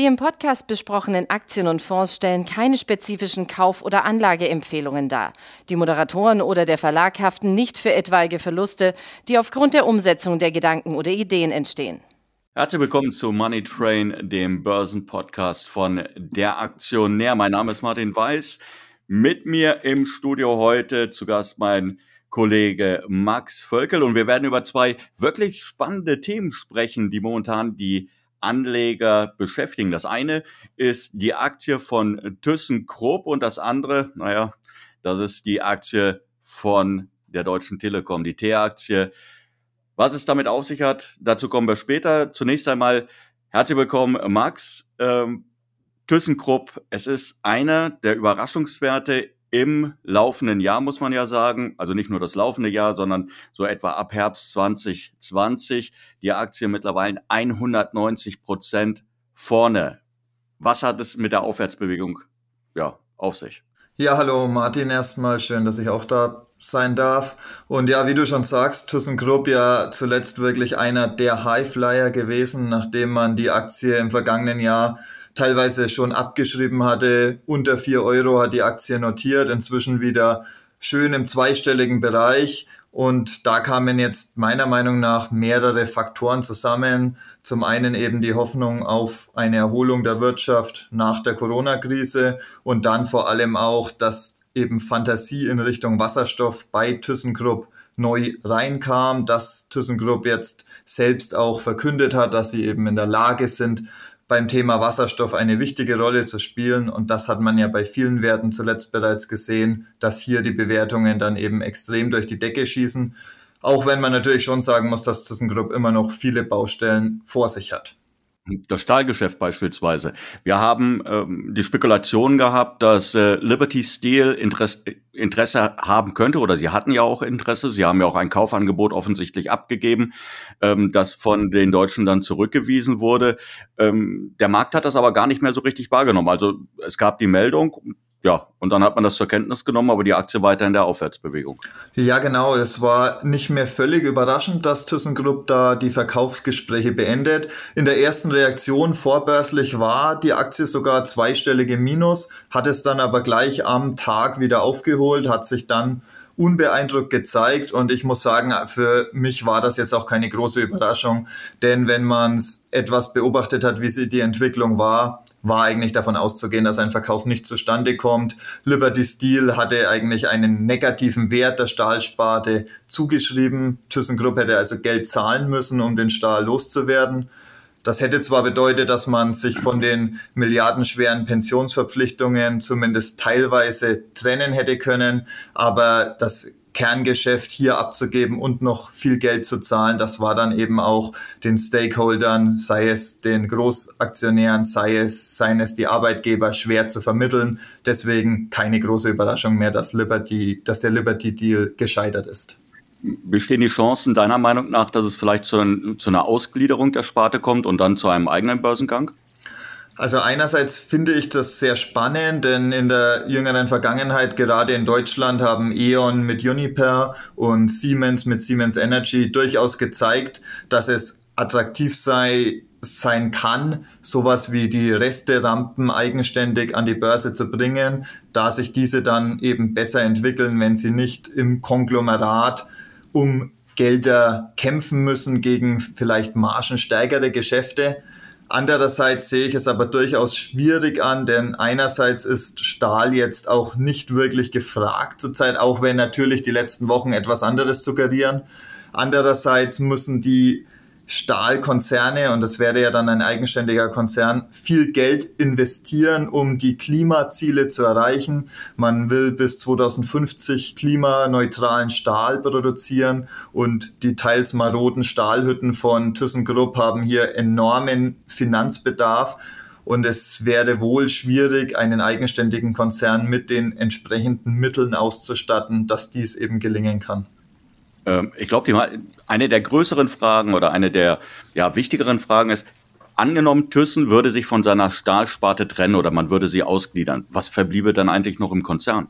Die im Podcast besprochenen Aktien und Fonds stellen keine spezifischen Kauf- oder Anlageempfehlungen dar. Die Moderatoren oder der Verlag haften nicht für etwaige Verluste, die aufgrund der Umsetzung der Gedanken oder Ideen entstehen. Herzlich willkommen zu Money Train, dem Börsenpodcast von der Aktionär. Mein Name ist Martin Weiß. Mit mir im Studio heute zu Gast mein Kollege Max Völkel und wir werden über zwei wirklich spannende Themen sprechen, die momentan die Anleger beschäftigen. Das eine ist die Aktie von ThyssenKrupp und das andere, naja, das ist die Aktie von der Deutschen Telekom, die T-Aktie. Was es damit auf sich hat, dazu kommen wir später. Zunächst einmal herzlich willkommen, Max. Ähm, ThyssenKrupp, es ist einer der Überraschungswerte im laufenden Jahr, muss man ja sagen, also nicht nur das laufende Jahr, sondern so etwa ab Herbst 2020, die Aktie mittlerweile 190 Prozent vorne. Was hat es mit der Aufwärtsbewegung ja, auf sich? Ja, hallo Martin, erstmal schön, dass ich auch da sein darf. Und ja, wie du schon sagst, ThyssenKrupp ja zuletzt wirklich einer der Highflyer gewesen, nachdem man die Aktie im vergangenen Jahr teilweise schon abgeschrieben hatte. Unter vier Euro hat die Aktie notiert, inzwischen wieder schön im zweistelligen Bereich. Und da kamen jetzt meiner Meinung nach mehrere Faktoren zusammen. Zum einen eben die Hoffnung auf eine Erholung der Wirtschaft nach der Corona-Krise und dann vor allem auch, dass eben Fantasie in Richtung Wasserstoff bei ThyssenKrupp neu reinkam, dass ThyssenKrupp jetzt selbst auch verkündet hat, dass sie eben in der Lage sind, beim Thema Wasserstoff eine wichtige Rolle zu spielen. Und das hat man ja bei vielen Werten zuletzt bereits gesehen, dass hier die Bewertungen dann eben extrem durch die Decke schießen. Auch wenn man natürlich schon sagen muss, dass ThyssenKrupp immer noch viele Baustellen vor sich hat das Stahlgeschäft beispielsweise. Wir haben ähm, die Spekulation gehabt, dass äh, Liberty Steel Interesse, Interesse haben könnte, oder sie hatten ja auch Interesse, sie haben ja auch ein Kaufangebot offensichtlich abgegeben, ähm, das von den Deutschen dann zurückgewiesen wurde. Ähm, der Markt hat das aber gar nicht mehr so richtig wahrgenommen. Also es gab die Meldung, ja, und dann hat man das zur Kenntnis genommen, aber die Aktie weiter in der Aufwärtsbewegung. Ja, genau. Es war nicht mehr völlig überraschend, dass ThyssenKrupp da die Verkaufsgespräche beendet. In der ersten Reaktion vorbörslich war die Aktie sogar zweistellige Minus, hat es dann aber gleich am Tag wieder aufgeholt, hat sich dann unbeeindruckt gezeigt und ich muss sagen, für mich war das jetzt auch keine große Überraschung, denn wenn man etwas beobachtet hat, wie sie die Entwicklung war, war eigentlich davon auszugehen, dass ein Verkauf nicht zustande kommt. Liberty Steel hatte eigentlich einen negativen Wert der Stahlsparte zugeschrieben. ThyssenKrupp hätte also Geld zahlen müssen, um den Stahl loszuwerden. Das hätte zwar bedeutet, dass man sich von den milliardenschweren Pensionsverpflichtungen zumindest teilweise trennen hätte können, aber das Kerngeschäft hier abzugeben und noch viel Geld zu zahlen. Das war dann eben auch den Stakeholdern, sei es den Großaktionären, sei es, seien es die Arbeitgeber, schwer zu vermitteln. Deswegen keine große Überraschung mehr, dass Liberty, dass der Liberty Deal gescheitert ist. Bestehen die Chancen deiner Meinung nach, dass es vielleicht zu, zu einer Ausgliederung der Sparte kommt und dann zu einem eigenen Börsengang? Also einerseits finde ich das sehr spannend, denn in der jüngeren Vergangenheit, gerade in Deutschland, haben E.ON mit Uniper und Siemens mit Siemens Energy durchaus gezeigt, dass es attraktiv sei, sein kann, sowas wie die Reste-Rampen eigenständig an die Börse zu bringen, da sich diese dann eben besser entwickeln, wenn sie nicht im Konglomerat um Gelder kämpfen müssen gegen vielleicht margenstärkere Geschäfte. Andererseits sehe ich es aber durchaus schwierig an, denn einerseits ist Stahl jetzt auch nicht wirklich gefragt zurzeit, auch wenn natürlich die letzten Wochen etwas anderes suggerieren. Andererseits müssen die Stahlkonzerne, und das wäre ja dann ein eigenständiger Konzern, viel Geld investieren, um die Klimaziele zu erreichen. Man will bis 2050 klimaneutralen Stahl produzieren und die teils maroden Stahlhütten von ThyssenKrupp haben hier enormen Finanzbedarf. Und es wäre wohl schwierig, einen eigenständigen Konzern mit den entsprechenden Mitteln auszustatten, dass dies eben gelingen kann. Ähm, ich glaube, eine der größeren Fragen oder eine der ja, wichtigeren Fragen ist, angenommen, Thyssen würde sich von seiner Stahlsparte trennen oder man würde sie ausgliedern. Was verbliebe dann eigentlich noch im Konzern?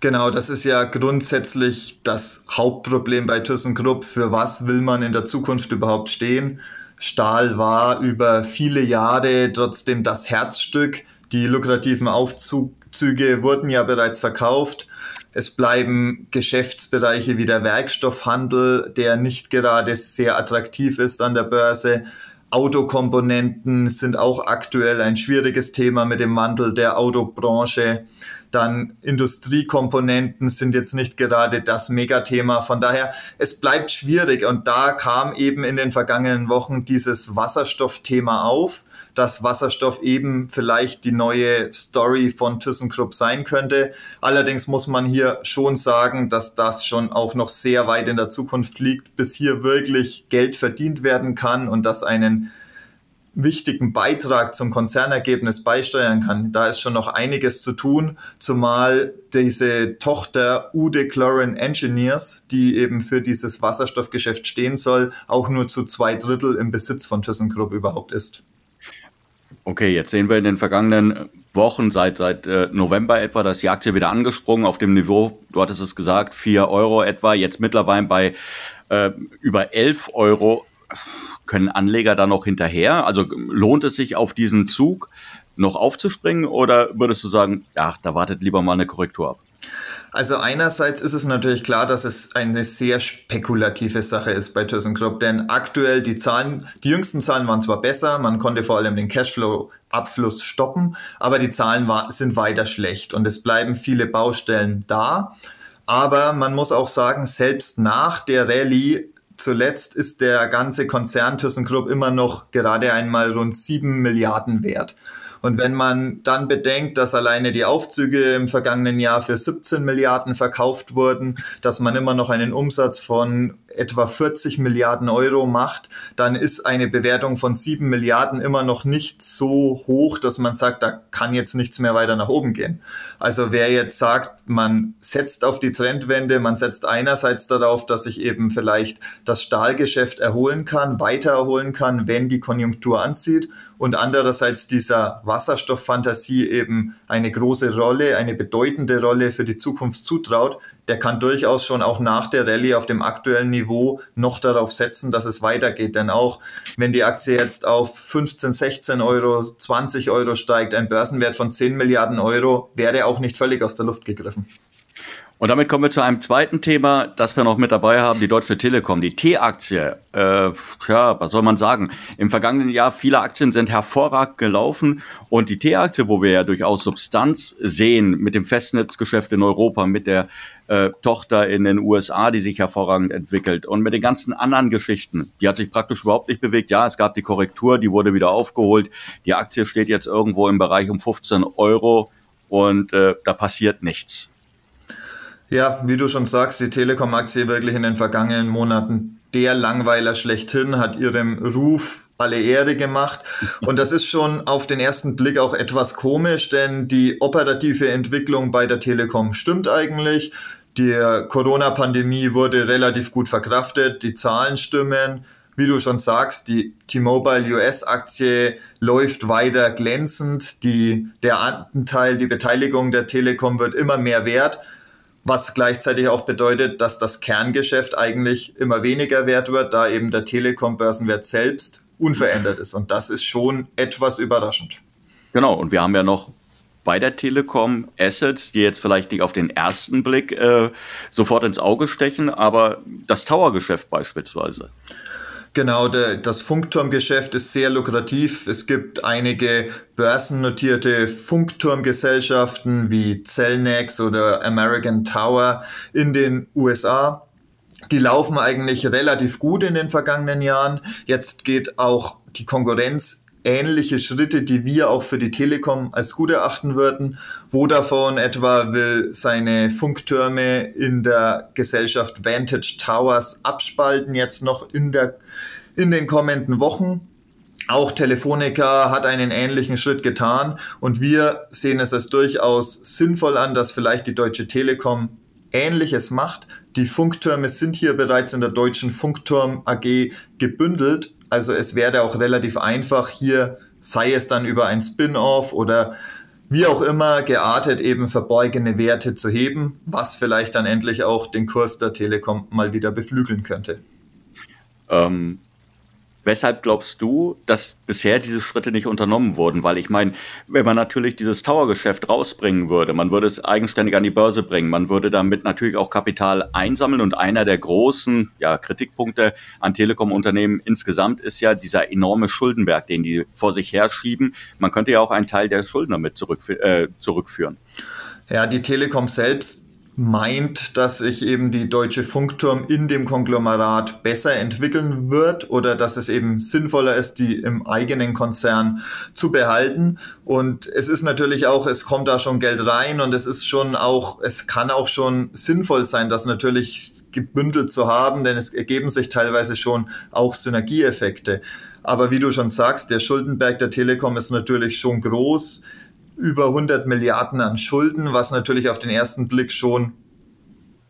Genau, das ist ja grundsätzlich das Hauptproblem bei ThyssenKrupp. Für was will man in der Zukunft überhaupt stehen? Stahl war über viele Jahre trotzdem das Herzstück. Die lukrativen Aufzüge wurden ja bereits verkauft. Es bleiben Geschäftsbereiche wie der Werkstoffhandel, der nicht gerade sehr attraktiv ist an der Börse. Autokomponenten sind auch aktuell ein schwieriges Thema mit dem Wandel der Autobranche. Dann Industriekomponenten sind jetzt nicht gerade das Megathema. Von daher, es bleibt schwierig. Und da kam eben in den vergangenen Wochen dieses Wasserstoffthema auf, dass Wasserstoff eben vielleicht die neue Story von ThyssenKrupp sein könnte. Allerdings muss man hier schon sagen, dass das schon auch noch sehr weit in der Zukunft liegt, bis hier wirklich Geld verdient werden kann und dass einen wichtigen Beitrag zum Konzernergebnis beisteuern kann. Da ist schon noch einiges zu tun, zumal diese Tochter Ude Chlorine Engineers, die eben für dieses Wasserstoffgeschäft stehen soll, auch nur zu zwei Drittel im Besitz von ThyssenKrupp überhaupt ist. Okay, jetzt sehen wir in den vergangenen Wochen, seit, seit äh, November etwa, dass die Aktie wieder angesprungen auf dem Niveau, du hattest es gesagt, 4 Euro etwa, jetzt mittlerweile bei äh, über 11 Euro können Anleger da noch hinterher? Also lohnt es sich auf diesen Zug noch aufzuspringen oder würdest du sagen, ja, da wartet lieber mal eine Korrektur ab? Also einerseits ist es natürlich klar, dass es eine sehr spekulative Sache ist bei ThyssenKrupp, denn aktuell die Zahlen, die jüngsten Zahlen waren zwar besser, man konnte vor allem den Cashflow-Abfluss stoppen, aber die Zahlen war, sind weiter schlecht und es bleiben viele Baustellen da. Aber man muss auch sagen, selbst nach der Rallye zuletzt ist der ganze Konzern ThyssenKrupp immer noch gerade einmal rund sieben Milliarden wert. Und wenn man dann bedenkt, dass alleine die Aufzüge im vergangenen Jahr für 17 Milliarden verkauft wurden, dass man immer noch einen Umsatz von etwa 40 Milliarden Euro macht, dann ist eine Bewertung von 7 Milliarden immer noch nicht so hoch, dass man sagt, da kann jetzt nichts mehr weiter nach oben gehen. Also wer jetzt sagt, man setzt auf die Trendwende, man setzt einerseits darauf, dass sich eben vielleicht das Stahlgeschäft erholen kann, weiter erholen kann, wenn die Konjunktur anzieht und andererseits dieser Wasserstofffantasie eben eine große Rolle, eine bedeutende Rolle für die Zukunft zutraut, der kann durchaus schon auch nach der Rallye auf dem aktuellen Niveau noch darauf setzen, dass es weitergeht. Denn auch wenn die Aktie jetzt auf 15, 16 Euro, 20 Euro steigt, ein Börsenwert von 10 Milliarden Euro wäre auch nicht völlig aus der Luft gegriffen. Und damit kommen wir zu einem zweiten Thema, das wir noch mit dabei haben, die Deutsche Telekom, die T-Aktie. Äh, tja, was soll man sagen? Im vergangenen Jahr viele Aktien sind hervorragend gelaufen und die T-Aktie, wo wir ja durchaus Substanz sehen mit dem Festnetzgeschäft in Europa, mit der äh, Tochter in den USA, die sich hervorragend entwickelt und mit den ganzen anderen Geschichten, die hat sich praktisch überhaupt nicht bewegt. Ja, es gab die Korrektur, die wurde wieder aufgeholt. Die Aktie steht jetzt irgendwo im Bereich um 15 Euro und äh, da passiert nichts. Ja, wie du schon sagst, die Telekom-Aktie wirklich in den vergangenen Monaten der Langweiler schlechthin, hat ihrem Ruf alle Ehre gemacht. Und das ist schon auf den ersten Blick auch etwas komisch, denn die operative Entwicklung bei der Telekom stimmt eigentlich. Die Corona-Pandemie wurde relativ gut verkraftet, die Zahlen stimmen. Wie du schon sagst, die T-Mobile US-Aktie läuft weiter glänzend. Die, der Anteil, die Beteiligung der Telekom wird immer mehr wert was gleichzeitig auch bedeutet, dass das Kerngeschäft eigentlich immer weniger wert wird, da eben der Telekom-Börsenwert selbst unverändert ist. Und das ist schon etwas überraschend. Genau, und wir haben ja noch bei der Telekom Assets, die jetzt vielleicht nicht auf den ersten Blick äh, sofort ins Auge stechen, aber das Tower-Geschäft beispielsweise. Genau, der, das Funkturmgeschäft ist sehr lukrativ. Es gibt einige börsennotierte Funkturmgesellschaften wie Cellnex oder American Tower in den USA. Die laufen eigentlich relativ gut in den vergangenen Jahren. Jetzt geht auch die Konkurrenz ähnliche Schritte, die wir auch für die Telekom als gut erachten würden. Vodafone etwa will seine Funktürme in der Gesellschaft Vantage Towers abspalten, jetzt noch in, der, in den kommenden Wochen. Auch Telefonica hat einen ähnlichen Schritt getan und wir sehen es als durchaus sinnvoll an, dass vielleicht die Deutsche Telekom Ähnliches macht. Die Funktürme sind hier bereits in der Deutschen Funkturm AG gebündelt also es wäre auch relativ einfach hier, sei es dann über ein Spin-off oder wie auch immer geartet eben verborgene Werte zu heben, was vielleicht dann endlich auch den Kurs der Telekom mal wieder beflügeln könnte. Ähm, Weshalb glaubst du, dass bisher diese Schritte nicht unternommen wurden? Weil ich meine, wenn man natürlich dieses Tower-Geschäft rausbringen würde, man würde es eigenständig an die Börse bringen, man würde damit natürlich auch Kapital einsammeln und einer der großen ja, Kritikpunkte an Telekom-Unternehmen insgesamt ist ja dieser enorme Schuldenberg, den die vor sich herschieben. Man könnte ja auch einen Teil der Schulden damit zurück, äh, zurückführen. Ja, die Telekom selbst meint, dass sich eben die Deutsche Funkturm in dem Konglomerat besser entwickeln wird oder dass es eben sinnvoller ist, die im eigenen Konzern zu behalten. Und es ist natürlich auch, es kommt da schon Geld rein und es ist schon auch, es kann auch schon sinnvoll sein, das natürlich gebündelt zu haben, denn es ergeben sich teilweise schon auch Synergieeffekte. Aber wie du schon sagst, der Schuldenberg der Telekom ist natürlich schon groß über 100 Milliarden an Schulden, was natürlich auf den ersten Blick schon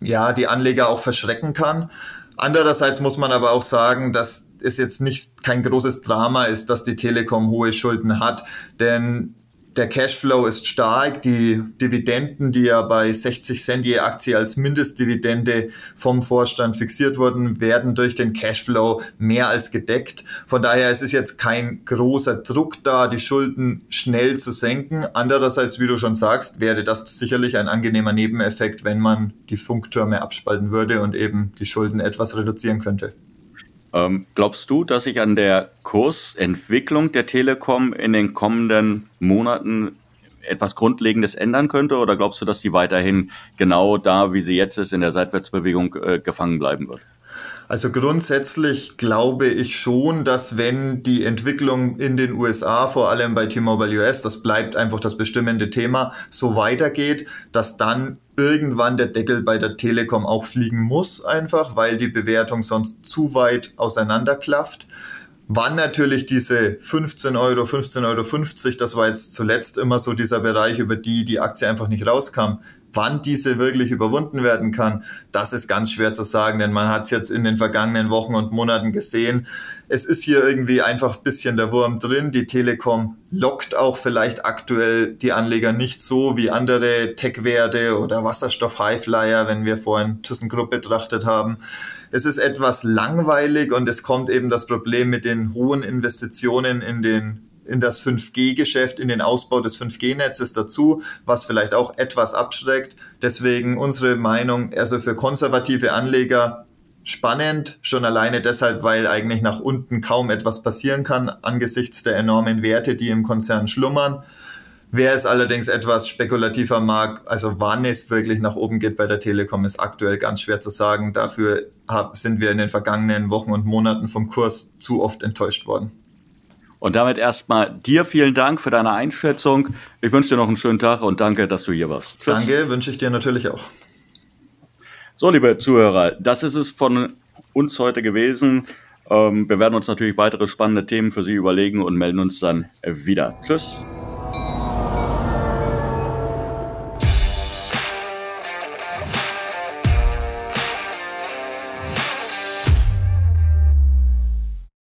ja, die Anleger auch verschrecken kann. Andererseits muss man aber auch sagen, dass es jetzt nicht kein großes Drama ist, dass die Telekom hohe Schulden hat, denn der Cashflow ist stark. Die Dividenden, die ja bei 60 Cent je Aktie als Mindestdividende vom Vorstand fixiert wurden, werden durch den Cashflow mehr als gedeckt. Von daher es ist jetzt kein großer Druck da, die Schulden schnell zu senken. Andererseits, wie du schon sagst, wäre das sicherlich ein angenehmer Nebeneffekt, wenn man die Funktürme abspalten würde und eben die Schulden etwas reduzieren könnte. Ähm, glaubst du, dass sich an der Kursentwicklung der Telekom in den kommenden Monaten etwas Grundlegendes ändern könnte? Oder glaubst du, dass die weiterhin genau da, wie sie jetzt ist, in der Seitwärtsbewegung äh, gefangen bleiben wird? Also grundsätzlich glaube ich schon, dass wenn die Entwicklung in den USA, vor allem bei T-Mobile US, das bleibt einfach das bestimmende Thema, so weitergeht, dass dann irgendwann der Deckel bei der Telekom auch fliegen muss, einfach, weil die Bewertung sonst zu weit auseinanderklafft. Wann natürlich diese 15 Euro, 15,50 Euro, das war jetzt zuletzt immer so dieser Bereich, über die die Aktie einfach nicht rauskam, Wann diese wirklich überwunden werden kann, das ist ganz schwer zu sagen, denn man hat es jetzt in den vergangenen Wochen und Monaten gesehen. Es ist hier irgendwie einfach ein bisschen der Wurm drin. Die Telekom lockt auch vielleicht aktuell die Anleger nicht so wie andere Tech-Werte oder Wasserstoff-Highflyer, wenn wir vorhin ThyssenKrupp betrachtet haben. Es ist etwas langweilig und es kommt eben das Problem mit den hohen Investitionen in den in das 5G-Geschäft, in den Ausbau des 5G-Netzes dazu, was vielleicht auch etwas abschreckt. Deswegen unsere Meinung, also für konservative Anleger spannend, schon alleine deshalb, weil eigentlich nach unten kaum etwas passieren kann angesichts der enormen Werte, die im Konzern schlummern. Wer es allerdings etwas spekulativer mag, also wann es wirklich nach oben geht bei der Telekom, ist aktuell ganz schwer zu sagen. Dafür sind wir in den vergangenen Wochen und Monaten vom Kurs zu oft enttäuscht worden. Und damit erstmal dir vielen Dank für deine Einschätzung. Ich wünsche dir noch einen schönen Tag und danke, dass du hier warst. Tschüss. Danke, wünsche ich dir natürlich auch. So, liebe Zuhörer, das ist es von uns heute gewesen. Ähm, wir werden uns natürlich weitere spannende Themen für Sie überlegen und melden uns dann wieder. Tschüss.